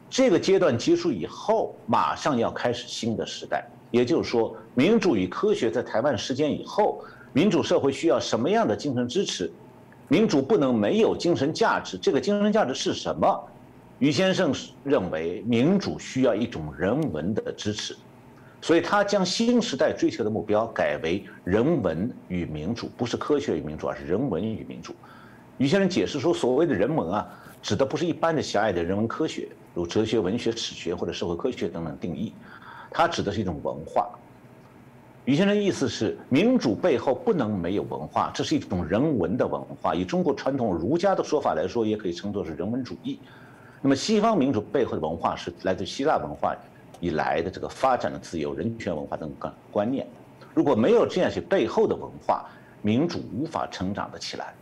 这个阶段结束以后，马上要开始新的时代，也就是说，民主与科学在台湾实践以后。民主社会需要什么样的精神支持？民主不能没有精神价值。这个精神价值是什么？于先生认为，民主需要一种人文的支持，所以他将新时代追求的目标改为人文与民主，不是科学与民主，而是人文与民主。于先生解释说，所谓的人文啊，指的不是一般的狭隘的人文科学，如哲学、文学、史学或者社会科学等等定义，它指的是一种文化。于先生意思是，民主背后不能没有文化，这是一种人文的文化。以中国传统儒家的说法来说，也可以称作是人文主义。那么，西方民主背后的文化是来自希腊文化以来的这个发展的自由、人权文化等观观念。如果没有这样些背后的文化，民主无法成长得起来。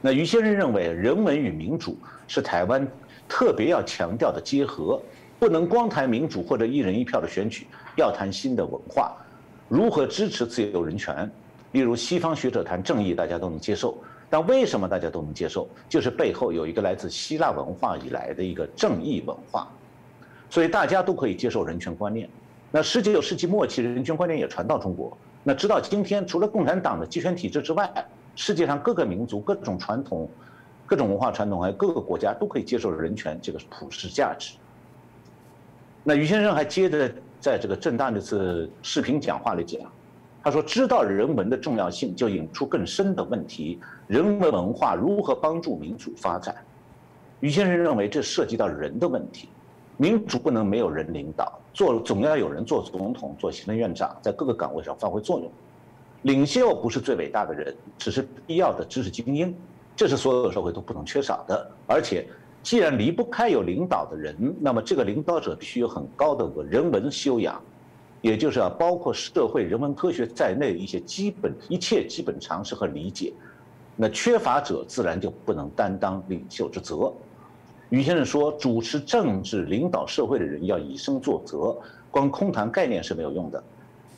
那于先生认为，人文与民主是台湾特别要强调的结合，不能光谈民主或者一人一票的选举，要谈新的文化。如何支持自由人权？例如，西方学者谈正义，大家都能接受。但为什么大家都能接受？就是背后有一个来自希腊文化以来的一个正义文化，所以大家都可以接受人权观念。那十九世纪末期，人权观念也传到中国。那直到今天，除了共产党的集权体制之外，世界上各个民族、各种传统、各种文化传统，还有各个国家都可以接受人权这个普世价值。那于先生还接着。在这个正大那次视频讲话里讲，他说：“知道人文的重要性，就引出更深的问题：人文文化如何帮助民主发展？”于先生认为，这涉及到人的问题。民主不能没有人领导，做总要有人做总统、做行政院长，在各个岗位上发挥作用。领袖不是最伟大的人，只是必要的知识精英，这是所有社会都不能缺少的，而且。既然离不开有领导的人，那么这个领导者必须有很高的人文修养，也就是要包括社会人文科学在内一些基本一切基本常识和理解。那缺乏者自然就不能担当领袖之责。于先生说，主持政治、领导社会的人要以身作则，光空谈概念是没有用的。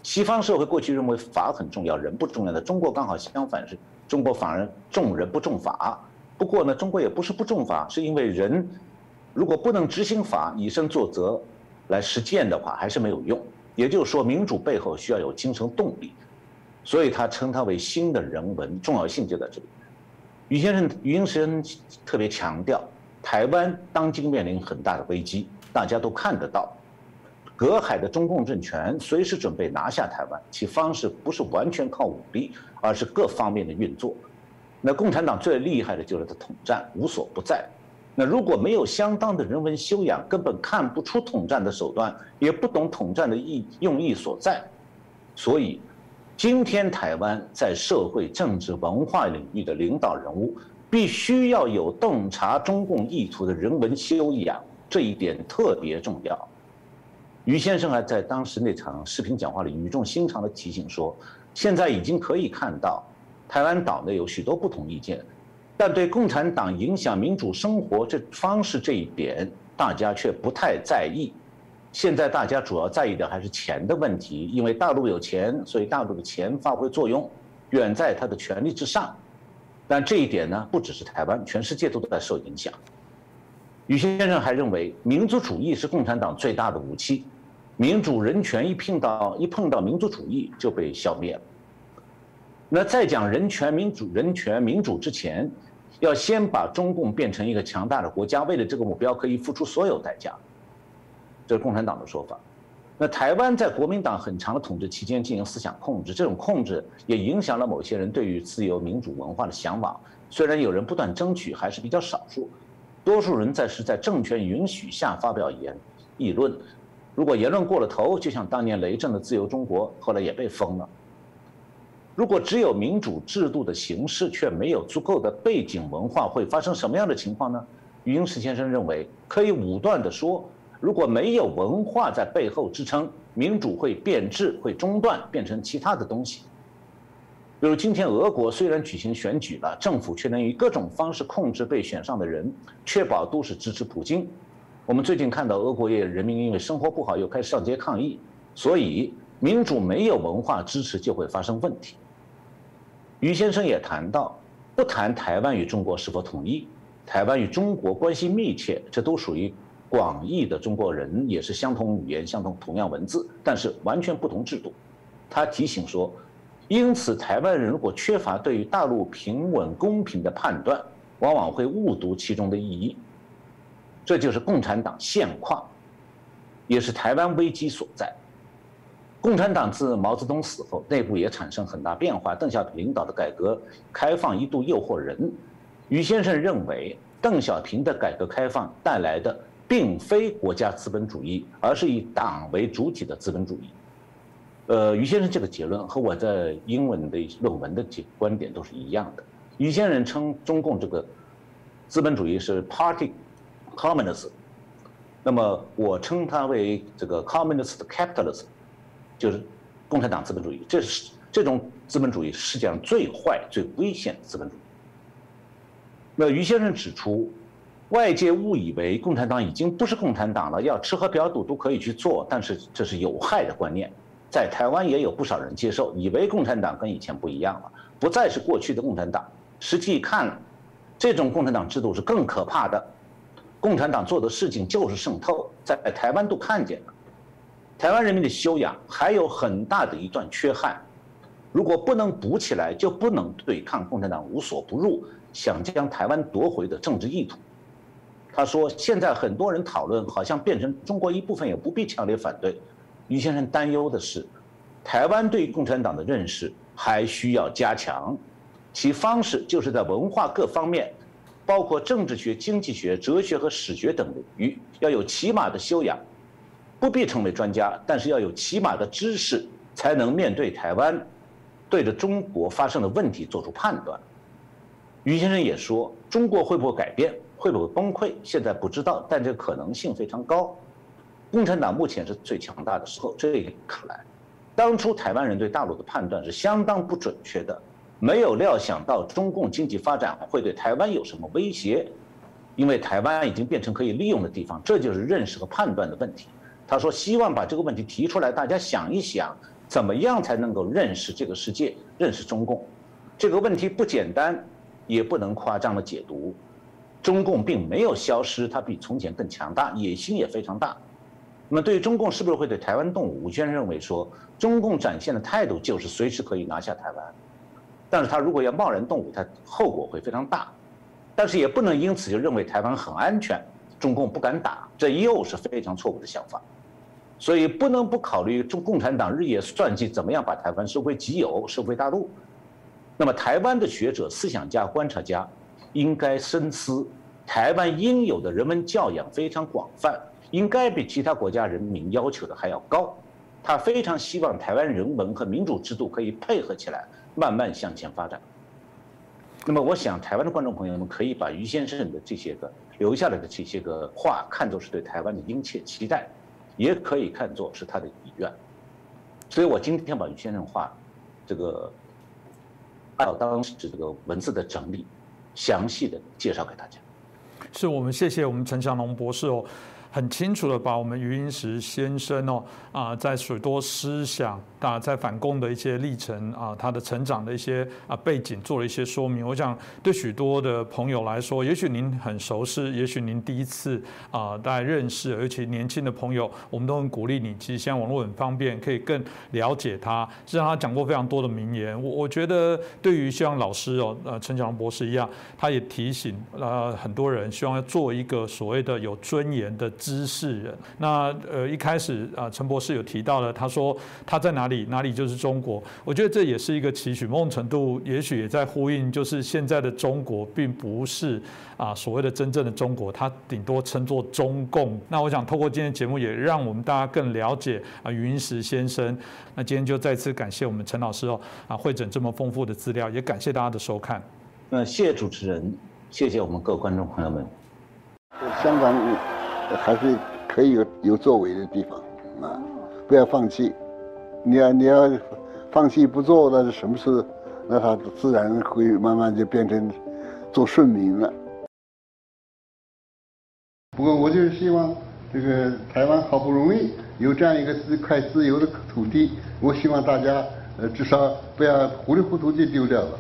西方社会过去认为法很重要，人不重要的，中国刚好相反，是中国反而重人不重法。不过呢，中国也不是不重法，是因为人如果不能执行法，以身作则来实践的话，还是没有用。也就是说，民主背后需要有精神动力，所以他称它为新的人文，重要性就在这里。于先生，于先生特别强调，台湾当今面临很大的危机，大家都看得到，隔海的中共政权随时准备拿下台湾，其方式不是完全靠武力，而是各方面的运作。那共产党最厉害的就是他统战无所不在，那如果没有相当的人文修养，根本看不出统战的手段，也不懂统战的意用意所在。所以，今天台湾在社会、政治、文化领域的领导人物，必须要有洞察中共意图的人文修养，这一点特别重要。于先生还在当时那场视频讲话里语重心长地提醒说：“现在已经可以看到。”台湾岛内有许多不同意见，但对共产党影响民主生活这方式这一点，大家却不太在意。现在大家主要在意的还是钱的问题，因为大陆有钱，所以大陆的钱发挥作用，远在他的权力之上。但这一点呢，不只是台湾，全世界都在受影响。于先生还认为，民族主义是共产党最大的武器，民主人权一碰到一碰到民族主义就被消灭了。那在讲人权、民主、人权、民主之前，要先把中共变成一个强大的国家，为了这个目标可以付出所有代价，这是共产党的说法。那台湾在国民党很长的统治期间进行思想控制，这种控制也影响了某些人对于自由民主文化的向往。虽然有人不断争取，还是比较少数，多数人在是在政权允许下发表言议论。如果言论过了头，就像当年雷震的《自由中国》，后来也被封了。如果只有民主制度的形式，却没有足够的背景文化，会发生什么样的情况呢？余英时先生认为，可以武断地说，如果没有文化在背后支撑，民主会变质，会中断，变成其他的东西。比如今天俄国虽然举行选举了，政府却能以各种方式控制被选上的人，确保都是支持普京。我们最近看到俄国也人民因为生活不好又开始上街抗议，所以民主没有文化支持就会发生问题。于先生也谈到，不谈台湾与中国是否统一，台湾与中国关系密切，这都属于广义的中国人，也是相同语言、相同同样文字，但是完全不同制度。他提醒说，因此台湾人如果缺乏对于大陆平稳公平的判断，往往会误读其中的意义。这就是共产党现况，也是台湾危机所在。共产党自毛泽东死后，内部也产生很大变化。邓小平领导的改革开放一度诱惑人。于先生认为，邓小平的改革开放带来的并非国家资本主义，而是以党为主体的资本主义。呃，于先生这个结论和我在英文的论文的观点都是一样的。于先生称中共这个资本主义是 Party Communism，那么我称它为这个 Communist Capitalism。就是共产党资本主义，这是这种资本主义世界上最坏、最危险的资本主义。那于先生指出，外界误以为共产党已经不是共产党了，要吃喝嫖赌都可以去做，但是这是有害的观念。在台湾也有不少人接受，以为共产党跟以前不一样了，不再是过去的共产党。实际看，这种共产党制度是更可怕的。共产党做的事情就是渗透，在台湾都看见了。台湾人民的修养还有很大的一段缺憾，如果不能补起来，就不能对抗共产党无所不入想将台湾夺回的政治意图。他说：“现在很多人讨论，好像变成中国一部分，也不必强烈反对。”于先生担忧的是，台湾对共产党的认识还需要加强，其方式就是在文化各方面，包括政治学、经济学、哲学和史学等领域，要有起码的修养。不必成为专家，但是要有起码的知识，才能面对台湾，对着中国发生的问题做出判断。于先生也说，中国会不会改变，会不会崩溃，现在不知道，但这个可能性非常高。共产党目前是最强大的时候，这一看来，当初台湾人对大陆的判断是相当不准确的，没有料想到中共经济发展会对台湾有什么威胁。因为台湾已经变成可以利用的地方，这就是认识和判断的问题。他说希望把这个问题提出来，大家想一想，怎么样才能够认识这个世界，认识中共？这个问题不简单，也不能夸张的解读。中共并没有消失，它比从前更强大，野心也非常大。那么对于中共是不是会对台湾动武？吴娟认为说，中共展现的态度就是随时可以拿下台湾，但是他如果要贸然动武，他后果会非常大。但是也不能因此就认为台湾很安全，中共不敢打，这又是非常错误的想法。所以不能不考虑中共产党日夜算计怎么样把台湾收归己有、收归大陆。那么台湾的学者、思想家、观察家应该深思，台湾应有的人文教养非常广泛，应该比其他国家人民要求的还要高。他非常希望台湾人文和民主制度可以配合起来，慢慢向前发展。那么，我想台湾的观众朋友们可以把于先生的这些个留下来的这些个话看作是对台湾的殷切期待，也可以看作是他的遗愿。所以我今天把于先生话，这个按照当时这个文字的整理，详细的介绍给大家。是我们谢谢我们陈祥龙博士哦。很清楚的把我们余英时先生哦啊，在许多思想啊，在反共的一些历程啊，他的成长的一些啊背景做了一些说明。我想对许多的朋友来说，也许您很熟悉，也许您第一次啊大家认识，而且年轻的朋友，我们都很鼓励你。其实现在网络很方便，可以更了解他。实际上他讲过非常多的名言。我我觉得对于像老师哦，呃陈小龙博士一样，他也提醒呃很多人，希望要做一个所谓的有尊严的。知识人，那呃一开始啊，陈博士有提到了，他说他在哪里，哪里就是中国。我觉得这也是一个期许，某种程度也许也在呼应，就是现在的中国并不是啊所谓的真正的中国，它顶多称作中共。那我想透过今天节目，也让我们大家更了解啊云石先生。那今天就再次感谢我们陈老师哦啊会诊这么丰富的资料，也感谢大家的收看。那谢谢主持人，谢谢我们各位观众朋友们。香港。还是可以有有作为的地方，啊，不要放弃。你要你要放弃不做，那是什么事？那他自然会慢慢就变成做顺民了。不过我就是希望这个台湾好不容易有这样一个自块自由的土地，我希望大家呃至少不要糊里糊涂就丢掉了。